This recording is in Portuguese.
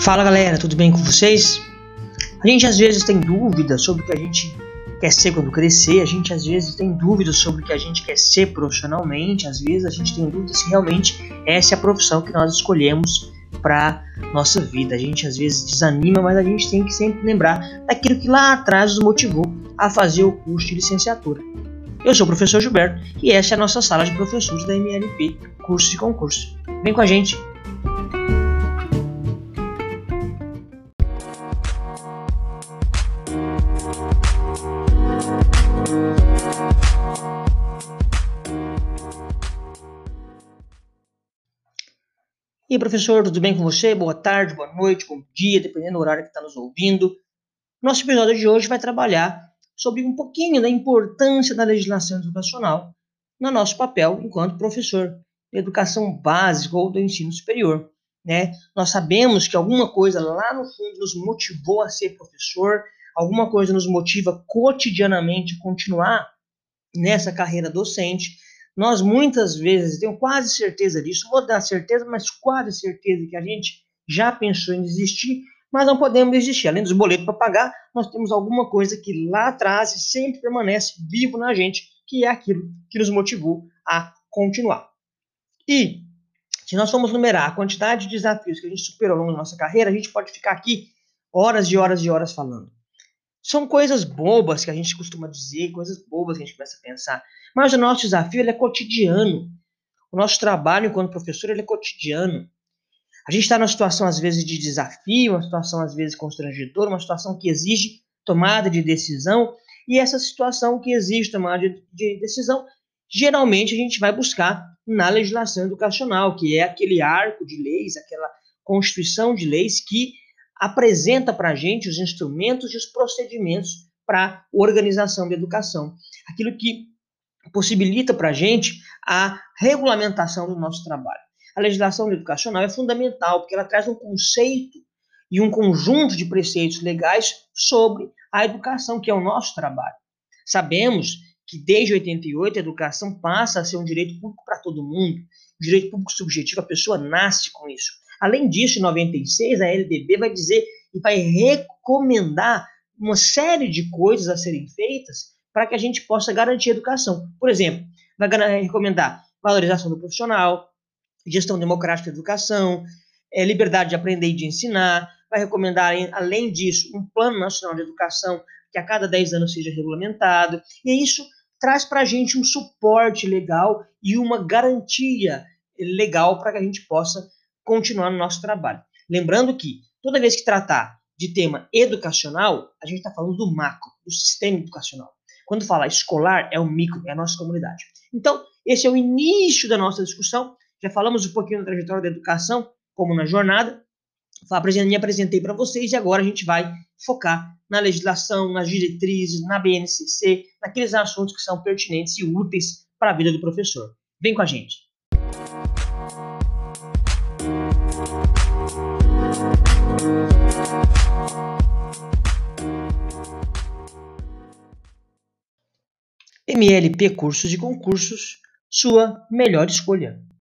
Fala galera, tudo bem com vocês? A gente às vezes tem dúvidas sobre o que a gente quer ser quando crescer, a gente às vezes tem dúvidas sobre o que a gente quer ser profissionalmente, às vezes a gente tem dúvidas se realmente essa é a profissão que nós escolhemos para nossa vida. A gente às vezes desanima, mas a gente tem que sempre lembrar daquilo que lá atrás nos motivou a fazer o curso de licenciatura. Eu sou o professor Gilberto e essa é a nossa sala de professores da MLP, curso de concurso. Vem com a gente! E aí, professor, tudo bem com você? Boa tarde, boa noite, bom dia, dependendo do horário que está nos ouvindo. Nosso episódio de hoje vai trabalhar sobre um pouquinho da importância da legislação educacional no nosso papel enquanto professor de educação básica ou do ensino superior. Né? Nós sabemos que alguma coisa lá no fundo nos motivou a ser professor, alguma coisa nos motiva cotidianamente a continuar nessa carreira docente nós muitas vezes, tenho quase certeza disso, vou dar certeza, mas quase certeza que a gente já pensou em desistir, mas não podemos desistir. Além dos boletos para pagar, nós temos alguma coisa que lá atrás sempre permanece vivo na gente, que é aquilo que nos motivou a continuar. E se nós formos numerar a quantidade de desafios que a gente superou ao longo da nossa carreira, a gente pode ficar aqui horas e horas e horas falando. São coisas bobas que a gente costuma dizer, coisas bobas que a gente começa a pensar. Mas o nosso desafio é cotidiano. O nosso trabalho enquanto professor é cotidiano. A gente está numa situação, às vezes, de desafio, uma situação, às vezes, constrangedora, uma situação que exige tomada de decisão. E essa situação que exige tomada de decisão, geralmente a gente vai buscar na legislação educacional, que é aquele arco de leis, aquela constituição de leis que apresenta para a gente os instrumentos e os procedimentos para organização da educação. Aquilo que possibilita para a gente a regulamentação do nosso trabalho. A legislação educacional é fundamental porque ela traz um conceito e um conjunto de preceitos legais sobre a educação, que é o nosso trabalho. Sabemos que desde 88 a educação passa a ser um direito público para todo mundo, um direito público subjetivo, a pessoa nasce com isso. Além disso, em 96, a LDB vai dizer e vai recomendar uma série de coisas a serem feitas para que a gente possa garantir a educação. Por exemplo, vai recomendar valorização do profissional, gestão democrática da educação, é, liberdade de aprender e de ensinar, vai recomendar, além disso, um plano nacional de educação que a cada 10 anos seja regulamentado, e isso traz para a gente um suporte legal e uma garantia legal para que a gente possa continuar no nosso trabalho. Lembrando que toda vez que tratar de tema educacional, a gente está falando do macro, do sistema educacional. Quando fala escolar, é o micro, é a nossa comunidade. Então, esse é o início da nossa discussão. Já falamos um pouquinho da trajetória da educação, como na jornada. Me apresentei para vocês e agora a gente vai focar na legislação, nas diretrizes, na BNCC, naqueles assuntos que são pertinentes e úteis para a vida do professor. Vem com a gente. MLP Cursos e Concursos, sua melhor escolha.